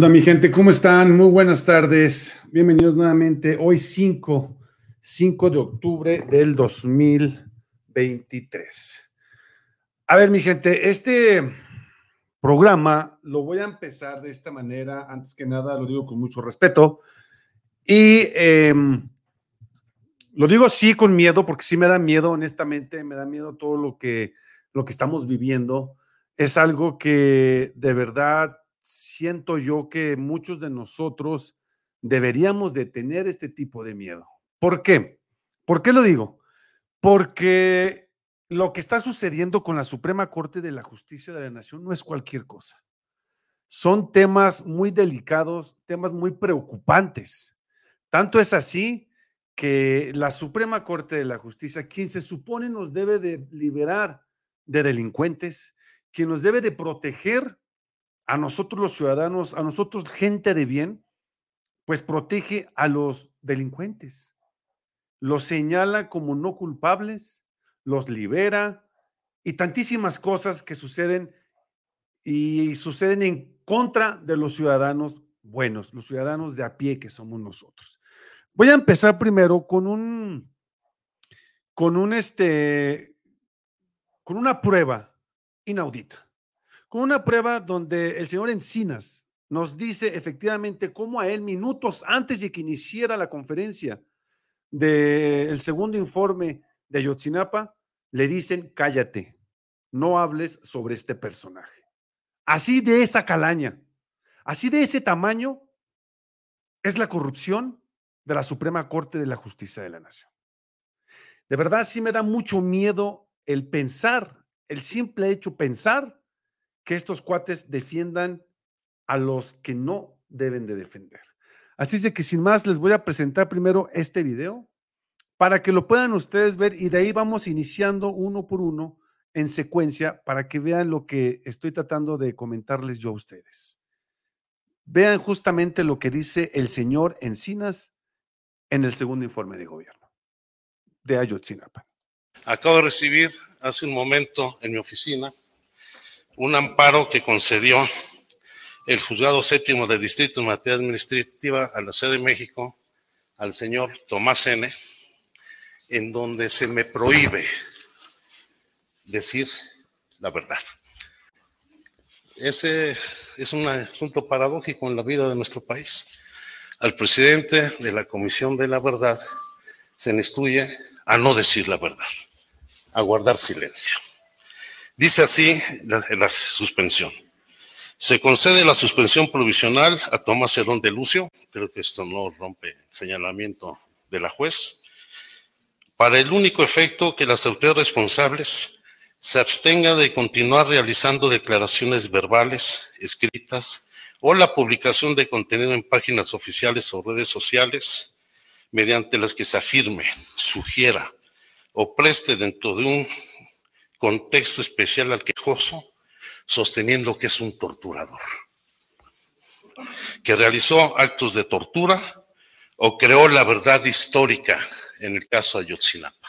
¿Qué onda, mi gente? ¿Cómo están? Muy buenas tardes. Bienvenidos nuevamente. Hoy 5, 5 de octubre del 2023. A ver, mi gente, este programa lo voy a empezar de esta manera. Antes que nada, lo digo con mucho respeto. Y em, lo digo sí con miedo, porque sí me da miedo, honestamente, me da miedo todo lo que, lo que estamos viviendo. Es algo que de verdad siento yo que muchos de nosotros deberíamos de tener este tipo de miedo. ¿Por qué? ¿Por qué lo digo? Porque lo que está sucediendo con la Suprema Corte de la Justicia de la Nación no es cualquier cosa. Son temas muy delicados, temas muy preocupantes. Tanto es así que la Suprema Corte de la Justicia, quien se supone nos debe de liberar de delincuentes, quien nos debe de proteger a nosotros los ciudadanos, a nosotros gente de bien, pues protege a los delincuentes. Los señala como no culpables, los libera y tantísimas cosas que suceden y suceden en contra de los ciudadanos buenos, los ciudadanos de a pie que somos nosotros. Voy a empezar primero con un con un este con una prueba inaudita con una prueba donde el señor Encinas nos dice efectivamente cómo a él minutos antes de que iniciara la conferencia del segundo informe de Ayotzinapa, le dicen, cállate, no hables sobre este personaje. Así de esa calaña, así de ese tamaño, es la corrupción de la Suprema Corte de la Justicia de la Nación. De verdad sí me da mucho miedo el pensar, el simple hecho pensar que estos cuates defiendan a los que no deben de defender. Así es de que sin más les voy a presentar primero este video para que lo puedan ustedes ver y de ahí vamos iniciando uno por uno en secuencia para que vean lo que estoy tratando de comentarles yo a ustedes. Vean justamente lo que dice el señor Encinas en el segundo informe de gobierno de Ayotzinapa. Acabo de recibir hace un momento en mi oficina un amparo que concedió el juzgado séptimo del Distrito en materia administrativa a la Ciudad de México al señor Tomás N., en donde se me prohíbe decir la verdad. Ese es un asunto paradójico en la vida de nuestro país. Al presidente de la Comisión de la Verdad se le instruye a no decir la verdad, a guardar silencio. Dice así la, suspensión. Se concede la suspensión provisional a Tomás Herón de Lucio, creo que esto no rompe señalamiento de la juez, para el único efecto que las autoridades responsables se abstengan de continuar realizando declaraciones verbales, escritas o la publicación de contenido en páginas oficiales o redes sociales mediante las que se afirme, sugiera o preste dentro de un contexto especial al quejoso, sosteniendo que es un torturador, que realizó actos de tortura o creó la verdad histórica en el caso de Ayotzinapa.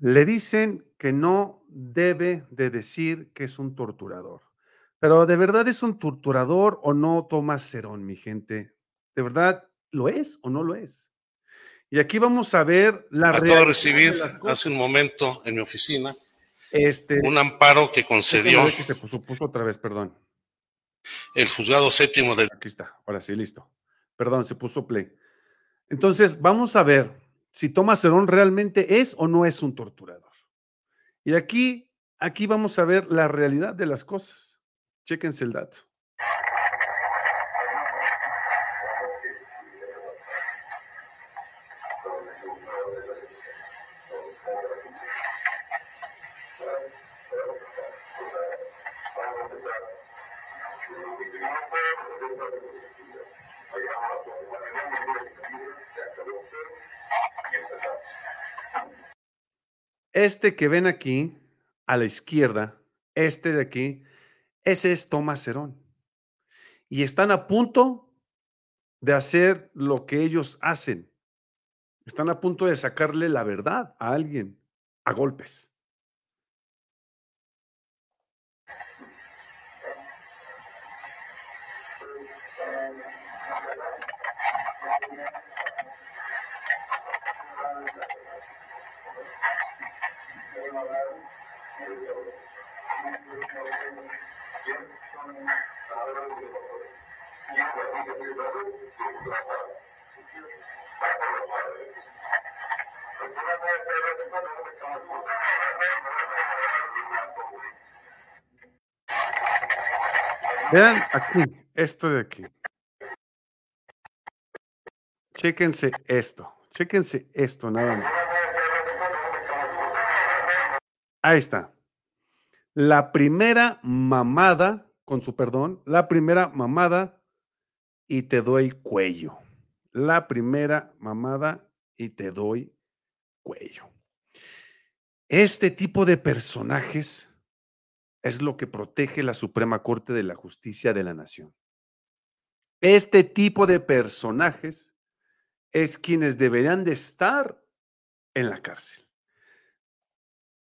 Le dicen que no debe de decir que es un torturador. Pero ¿de verdad es un torturador o no Tomás Cerón, mi gente? ¿De verdad lo es o no lo es? Y aquí vamos a ver la Acabo de recibir hace un momento en mi oficina este, un amparo que concedió. se puso, otra vez, perdón. El juzgado séptimo del. Aquí está, ahora sí, listo. Perdón, se puso play. Entonces, vamos a ver si Tomás Cerón realmente es o no es un torturador. Y aquí, aquí vamos a ver la realidad de las cosas. Chéquense el dato. Este que ven aquí, a la izquierda, este de aquí, ese es Tomás Herón. Y están a punto de hacer lo que ellos hacen. Están a punto de sacarle la verdad a alguien a golpes. Vean aquí, esto de aquí. Chéquense esto, chéquense esto nada más. Ahí está. La primera mamada, con su perdón, la primera mamada y te doy cuello. La primera mamada y te doy cuello. Este tipo de personajes es lo que protege la Suprema Corte de la Justicia de la Nación. Este tipo de personajes es quienes deberían de estar en la cárcel.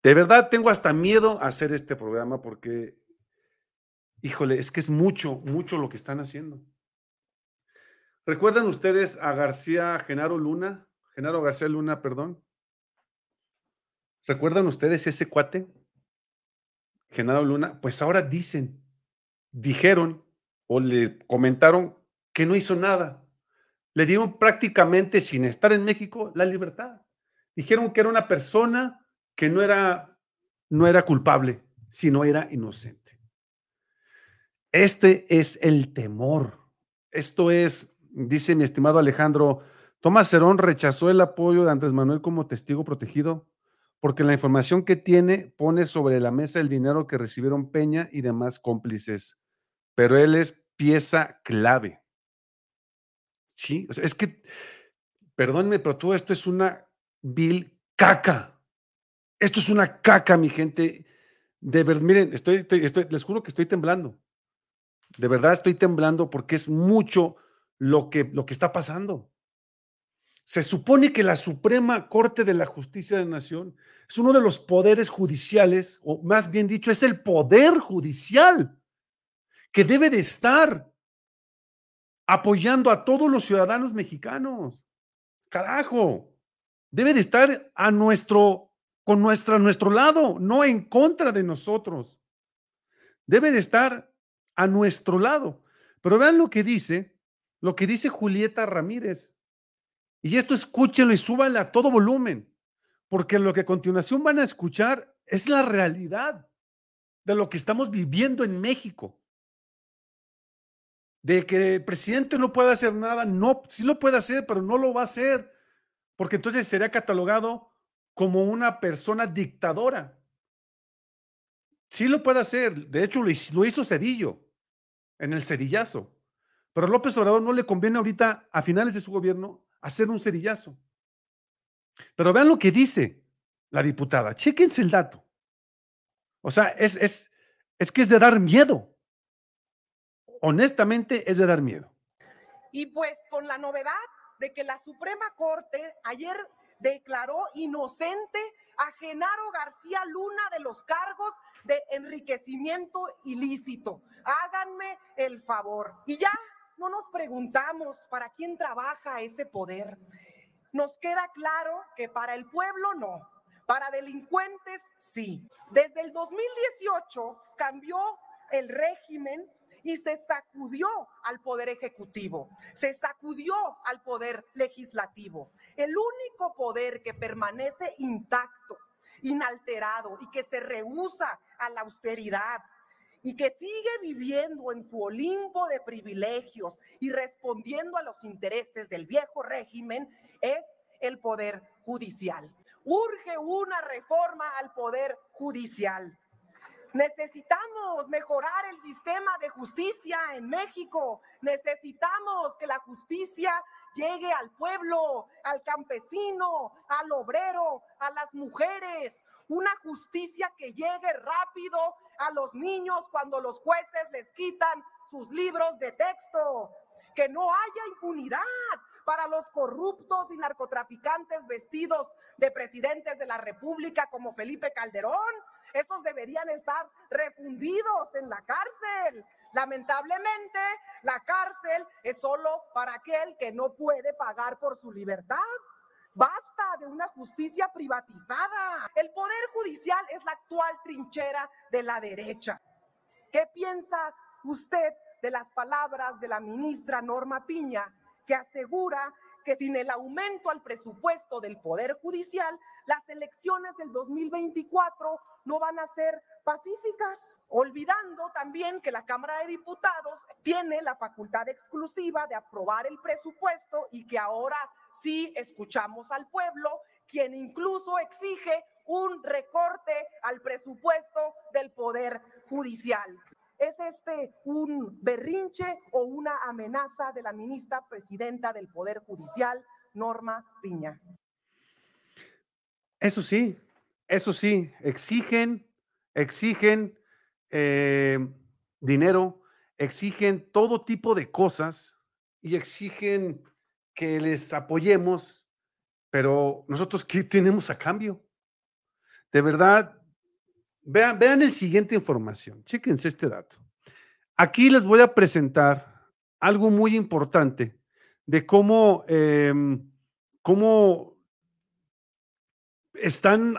De verdad tengo hasta miedo a hacer este programa porque, híjole, es que es mucho, mucho lo que están haciendo. ¿Recuerdan ustedes a García Genaro Luna? Genaro García Luna, perdón. ¿Recuerdan ustedes ese cuate? Genaro Luna, pues ahora dicen, dijeron o le comentaron que no hizo nada. Le dieron prácticamente, sin estar en México, la libertad. Dijeron que era una persona que no era, no era culpable, sino era inocente. Este es el temor. Esto es, dice mi estimado Alejandro, Tomás Cerón rechazó el apoyo de Andrés Manuel como testigo protegido porque la información que tiene pone sobre la mesa el dinero que recibieron Peña y demás cómplices, pero él es pieza clave. Sí, es que, perdónenme, pero todo esto es una vil caca. Esto es una caca, mi gente. De verdad, miren, estoy, estoy, les juro que estoy temblando. De verdad estoy temblando porque es mucho lo que, lo que está pasando. Se supone que la Suprema Corte de la Justicia de la Nación es uno de los poderes judiciales, o más bien dicho, es el poder judicial que debe de estar apoyando a todos los ciudadanos mexicanos. Carajo, debe de estar a nuestro, con nuestra, a nuestro lado, no en contra de nosotros. Debe de estar a nuestro lado. Pero vean lo que dice, lo que dice Julieta Ramírez. Y esto escúchenlo y súbanle a todo volumen, porque lo que a continuación van a escuchar es la realidad de lo que estamos viviendo en México. De que el presidente no puede hacer nada, no, sí lo puede hacer, pero no lo va a hacer, porque entonces sería catalogado como una persona dictadora. Sí lo puede hacer, de hecho lo hizo Cedillo en el cedillazo, pero López Obrador no le conviene ahorita, a finales de su gobierno, hacer un cerillazo. Pero vean lo que dice la diputada. Chéquense el dato. O sea, es, es, es que es de dar miedo. Honestamente, es de dar miedo. Y pues con la novedad de que la Suprema Corte ayer declaró inocente a Genaro García Luna de los cargos de enriquecimiento ilícito. Háganme el favor. Y ya no nos preguntamos para quién trabaja ese poder. Nos queda claro que para el pueblo no, para delincuentes sí. Desde el 2018 cambió el régimen y se sacudió al poder ejecutivo, se sacudió al poder legislativo. El único poder que permanece intacto, inalterado y que se rehúsa a la austeridad, y que sigue viviendo en su Olimpo de privilegios y respondiendo a los intereses del viejo régimen es el poder judicial. Urge una reforma al poder judicial. Necesitamos mejorar el sistema de justicia en México. Necesitamos que la justicia llegue al pueblo, al campesino, al obrero, a las mujeres. Una justicia que llegue rápido a los niños cuando los jueces les quitan sus libros de texto. Que no haya impunidad para los corruptos y narcotraficantes vestidos de presidentes de la República como Felipe Calderón. Esos deberían estar refundidos en la cárcel. Lamentablemente, la cárcel es solo para aquel que no puede pagar por su libertad. Basta de una justicia privatizada. El poder judicial es la actual trinchera de la derecha. ¿Qué piensa usted de las palabras de la ministra Norma Piña, que asegura que sin el aumento al presupuesto del Poder Judicial, las elecciones del 2024 no van a ser pacíficas, olvidando también que la Cámara de Diputados tiene la facultad exclusiva de aprobar el presupuesto y que ahora sí escuchamos al pueblo, quien incluso exige un recorte al presupuesto del Poder Judicial. ¿Es este un berrinche o una amenaza de la ministra presidenta del Poder Judicial, Norma Piña? Eso sí, eso sí, exigen, exigen eh, dinero, exigen todo tipo de cosas y exigen que les apoyemos, pero nosotros, ¿qué tenemos a cambio? De verdad, Vean, vean el siguiente información. Chéquense este dato. Aquí les voy a presentar algo muy importante de cómo, em, cómo están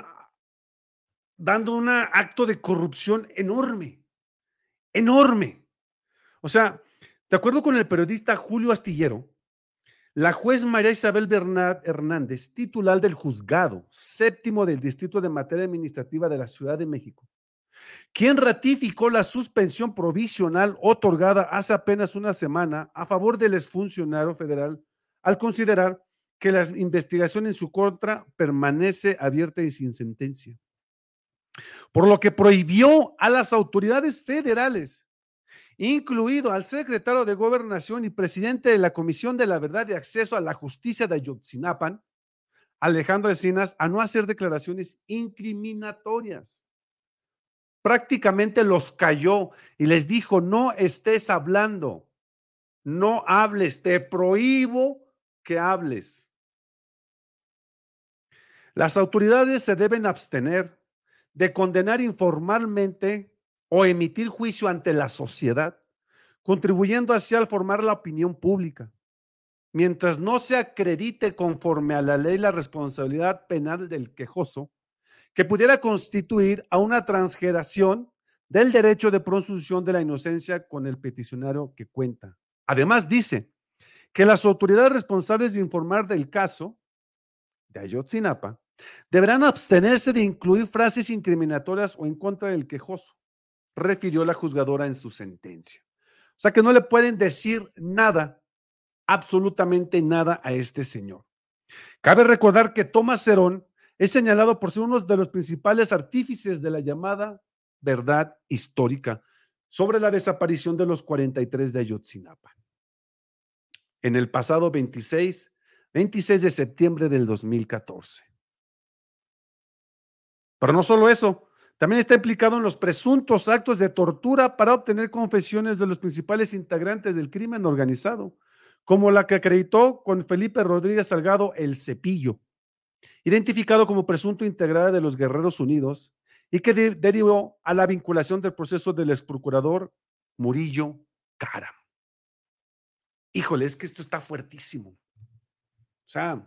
dando un acto de corrupción enorme, enorme. O sea, de acuerdo con el periodista Julio Astillero, la juez María Isabel Hernández, titular del juzgado séptimo del Distrito de Materia Administrativa de la Ciudad de México, quien ratificó la suspensión provisional otorgada hace apenas una semana a favor del exfuncionario federal al considerar que la investigación en su contra permanece abierta y sin sentencia. Por lo que prohibió a las autoridades federales incluido al secretario de Gobernación y presidente de la Comisión de la Verdad y Acceso a la Justicia de Ayotzinapan, Alejandro Encinas, a no hacer declaraciones incriminatorias. Prácticamente los cayó y les dijo, no estés hablando, no hables, te prohíbo que hables. Las autoridades se deben abstener de condenar informalmente o emitir juicio ante la sociedad, contribuyendo así al formar la opinión pública. Mientras no se acredite conforme a la ley la responsabilidad penal del quejoso, que pudiera constituir a una transgeración del derecho de presunción de la inocencia con el peticionario que cuenta. Además, dice que las autoridades responsables de informar del caso de Ayotzinapa deberán abstenerse de incluir frases incriminatorias o en contra del quejoso, refirió la juzgadora en su sentencia. O sea que no le pueden decir nada, absolutamente nada a este señor. Cabe recordar que Tomás Cerón es señalado por ser uno de los principales artífices de la llamada verdad histórica sobre la desaparición de los 43 de Ayotzinapa. En el pasado 26, 26 de septiembre del 2014. Pero no solo eso, también está implicado en los presuntos actos de tortura para obtener confesiones de los principales integrantes del crimen organizado, como la que acreditó con Felipe Rodríguez Salgado el Cepillo, identificado como presunto integrante de los Guerreros Unidos y que derivó a la vinculación del proceso del ex procurador Murillo Cara. Híjole, es que esto está fuertísimo. O sea,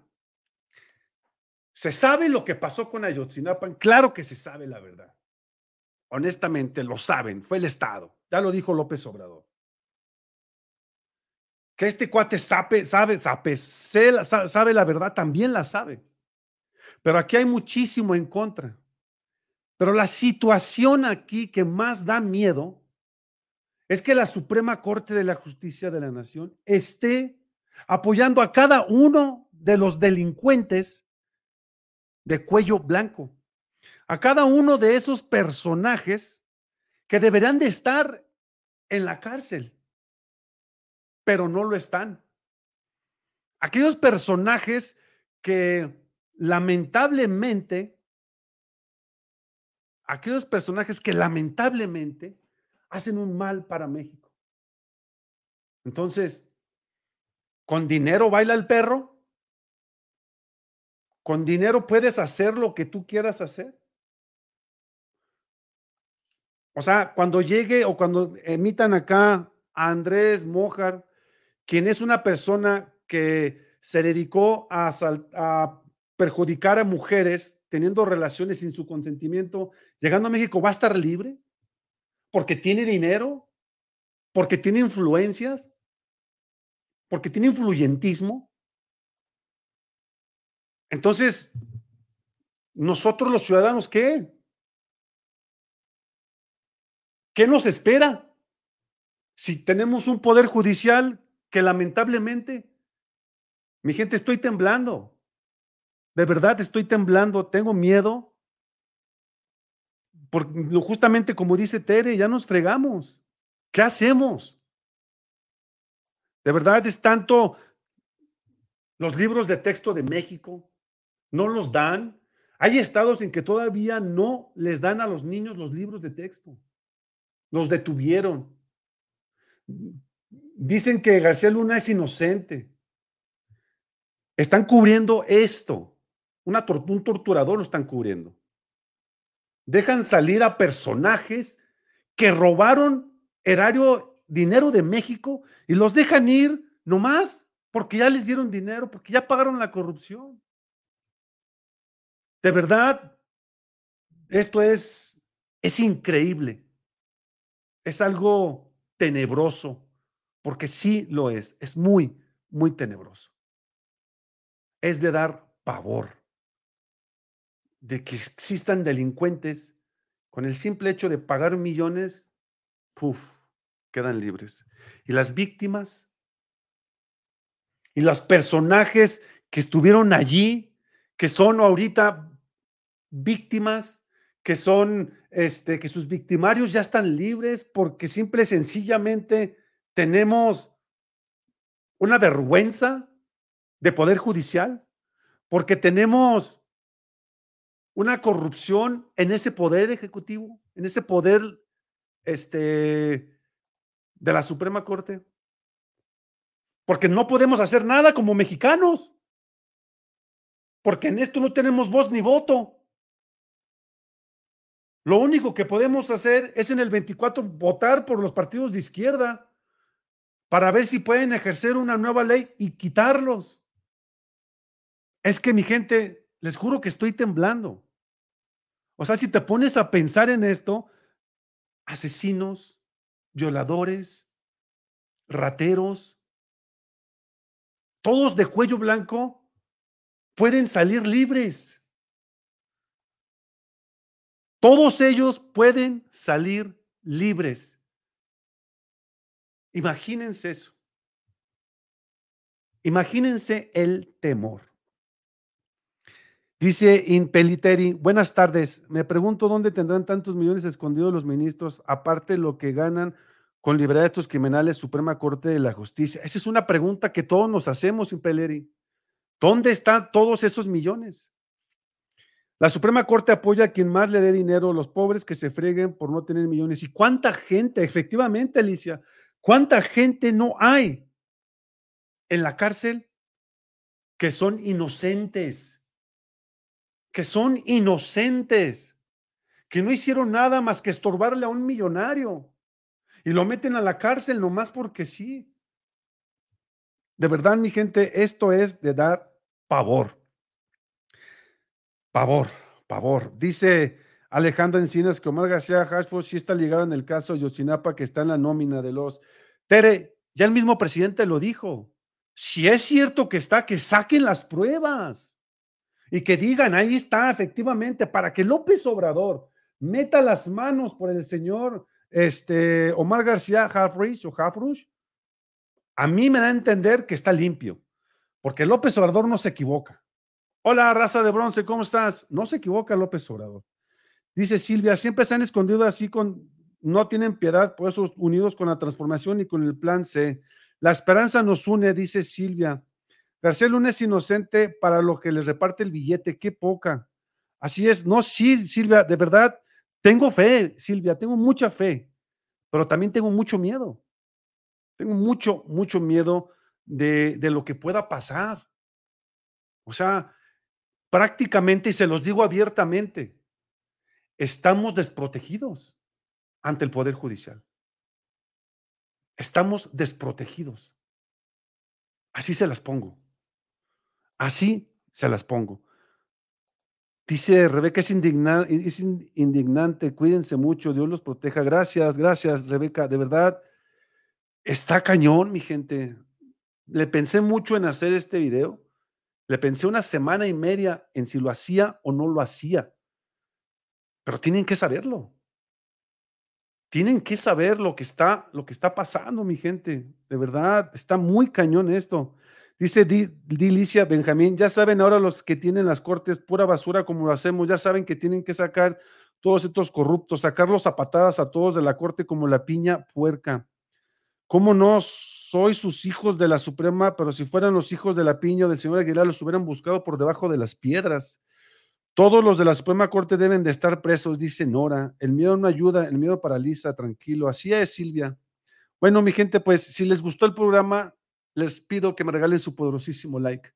¿se sabe lo que pasó con Ayotzinapa? Claro que se sabe la verdad honestamente lo saben, fue el Estado. Ya lo dijo López Obrador. Que este cuate sabe, sabe, sabe, sabe la verdad, también la sabe. Pero aquí hay muchísimo en contra. Pero la situación aquí que más da miedo es que la Suprema Corte de la Justicia de la Nación esté apoyando a cada uno de los delincuentes de cuello blanco a cada uno de esos personajes que deberán de estar en la cárcel, pero no lo están. Aquellos personajes que lamentablemente, aquellos personajes que lamentablemente hacen un mal para México. Entonces, ¿con dinero baila el perro? ¿Con dinero puedes hacer lo que tú quieras hacer? O sea, cuando llegue o cuando emitan acá a Andrés Mojar, quien es una persona que se dedicó a, a perjudicar a mujeres teniendo relaciones sin su consentimiento, llegando a México, ¿va a estar libre? porque tiene dinero, porque tiene influencias, porque tiene influyentismo. Entonces, nosotros los ciudadanos, ¿qué? ¿Qué nos espera? Si tenemos un poder judicial que lamentablemente, mi gente, estoy temblando. De verdad estoy temblando, tengo miedo. Porque justamente como dice Tere, ya nos fregamos. ¿Qué hacemos? De verdad es tanto los libros de texto de México, no los dan. Hay estados en que todavía no les dan a los niños los libros de texto. Los detuvieron. Dicen que García Luna es inocente. Están cubriendo esto. Un torturador lo están cubriendo. Dejan salir a personajes que robaron erario, dinero de México y los dejan ir nomás porque ya les dieron dinero, porque ya pagaron la corrupción. De verdad, esto es, es increíble. Es algo tenebroso, porque sí lo es. Es muy, muy tenebroso. Es de dar pavor de que existan delincuentes con el simple hecho de pagar millones, puf, quedan libres. Y las víctimas y los personajes que estuvieron allí, que son ahorita víctimas que son, este, que sus victimarios ya están libres porque simple y sencillamente tenemos una vergüenza de poder judicial, porque tenemos una corrupción en ese poder ejecutivo, en ese poder este, de la Suprema Corte, porque no podemos hacer nada como mexicanos, porque en esto no tenemos voz ni voto. Lo único que podemos hacer es en el 24 votar por los partidos de izquierda para ver si pueden ejercer una nueva ley y quitarlos. Es que mi gente, les juro que estoy temblando. O sea, si te pones a pensar en esto, asesinos, violadores, rateros, todos de cuello blanco, pueden salir libres. Todos ellos pueden salir libres. Imagínense eso. Imagínense el temor. Dice Impeliteri, buenas tardes. Me pregunto dónde tendrán tantos millones escondidos los ministros, aparte de lo que ganan con liberar a estos criminales Suprema Corte de la Justicia. Esa es una pregunta que todos nos hacemos, Impeliteri. ¿Dónde están todos esos millones? La Suprema Corte apoya a quien más le dé dinero, los pobres que se freguen por no tener millones. ¿Y cuánta gente, efectivamente, Alicia, cuánta gente no hay en la cárcel que son inocentes? Que son inocentes, que no hicieron nada más que estorbarle a un millonario y lo meten a la cárcel nomás porque sí. De verdad, mi gente, esto es de dar pavor. Pavor, pavor. Dice Alejandro Encinas que Omar García Hashford sí está ligado en el caso Yosinapa que está en la nómina de los. Tere, ya el mismo presidente lo dijo. Si es cierto que está, que saquen las pruebas y que digan, ahí está, efectivamente, para que López Obrador meta las manos por el señor este, Omar García Hafrush o Hafrush, a mí me da a entender que está limpio, porque López Obrador no se equivoca. Hola, raza de bronce, ¿cómo estás? No se equivoca López Obrador. Dice Silvia, siempre se han escondido así con, no tienen piedad, por eso unidos con la transformación y con el plan C. La esperanza nos une, dice Silvia. García Luna es inocente para lo que le reparte el billete, qué poca. Así es, no, sí, Silvia, de verdad, tengo fe, Silvia, tengo mucha fe, pero también tengo mucho miedo. Tengo mucho, mucho miedo de, de lo que pueda pasar. O sea, prácticamente, y se los digo abiertamente, estamos desprotegidos ante el Poder Judicial. Estamos desprotegidos. Así se las pongo. Así se las pongo. Dice Rebeca, es, es indignante, cuídense mucho, Dios los proteja. Gracias, gracias, Rebeca, de verdad. Está cañón, mi gente. Le pensé mucho en hacer este video. Le pensé una semana y media en si lo hacía o no lo hacía. Pero tienen que saberlo. Tienen que saber lo que está, lo que está pasando, mi gente. De verdad, está muy cañón esto. Dice Dilicia Benjamín, ya saben ahora los que tienen las cortes pura basura como lo hacemos, ya saben que tienen que sacar todos estos corruptos, sacarlos a patadas a todos de la corte como la piña puerca. ¿Cómo no soy sus hijos de la Suprema, pero si fueran los hijos de la piña del señor Aguilar, los hubieran buscado por debajo de las piedras? Todos los de la Suprema Corte deben de estar presos, dice Nora. El miedo no ayuda, el miedo paraliza, tranquilo. Así es, Silvia. Bueno, mi gente, pues si les gustó el programa, les pido que me regalen su poderosísimo like.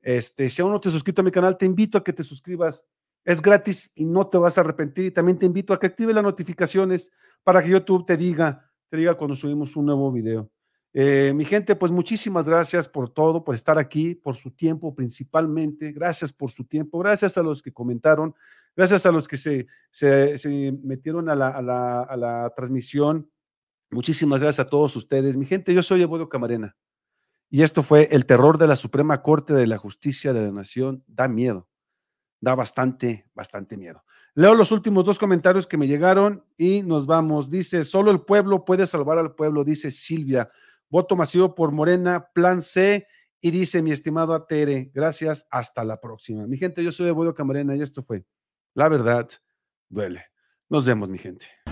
Este, si aún no te has suscrito a mi canal, te invito a que te suscribas. Es gratis y no te vas a arrepentir. Y también te invito a que active las notificaciones para que YouTube te diga, te diga cuando subimos un nuevo video. Eh, mi gente, pues muchísimas gracias por todo, por estar aquí, por su tiempo principalmente. Gracias por su tiempo. Gracias a los que comentaron. Gracias a los que se, se, metieron a la, a, la, a la, transmisión. Muchísimas gracias a todos ustedes. Mi gente, yo soy Evodio Camarena. Y esto fue el terror de la Suprema Corte de la Justicia de la Nación. Da miedo, da bastante, bastante miedo. Leo los últimos dos comentarios que me llegaron y nos vamos. Dice, solo el pueblo puede salvar al pueblo, dice Silvia. Voto masivo por Morena, plan C. Y dice mi estimado Atere, gracias, hasta la próxima. Mi gente, yo soy Evodio Camarena y esto fue La Verdad Duele. Nos vemos, mi gente.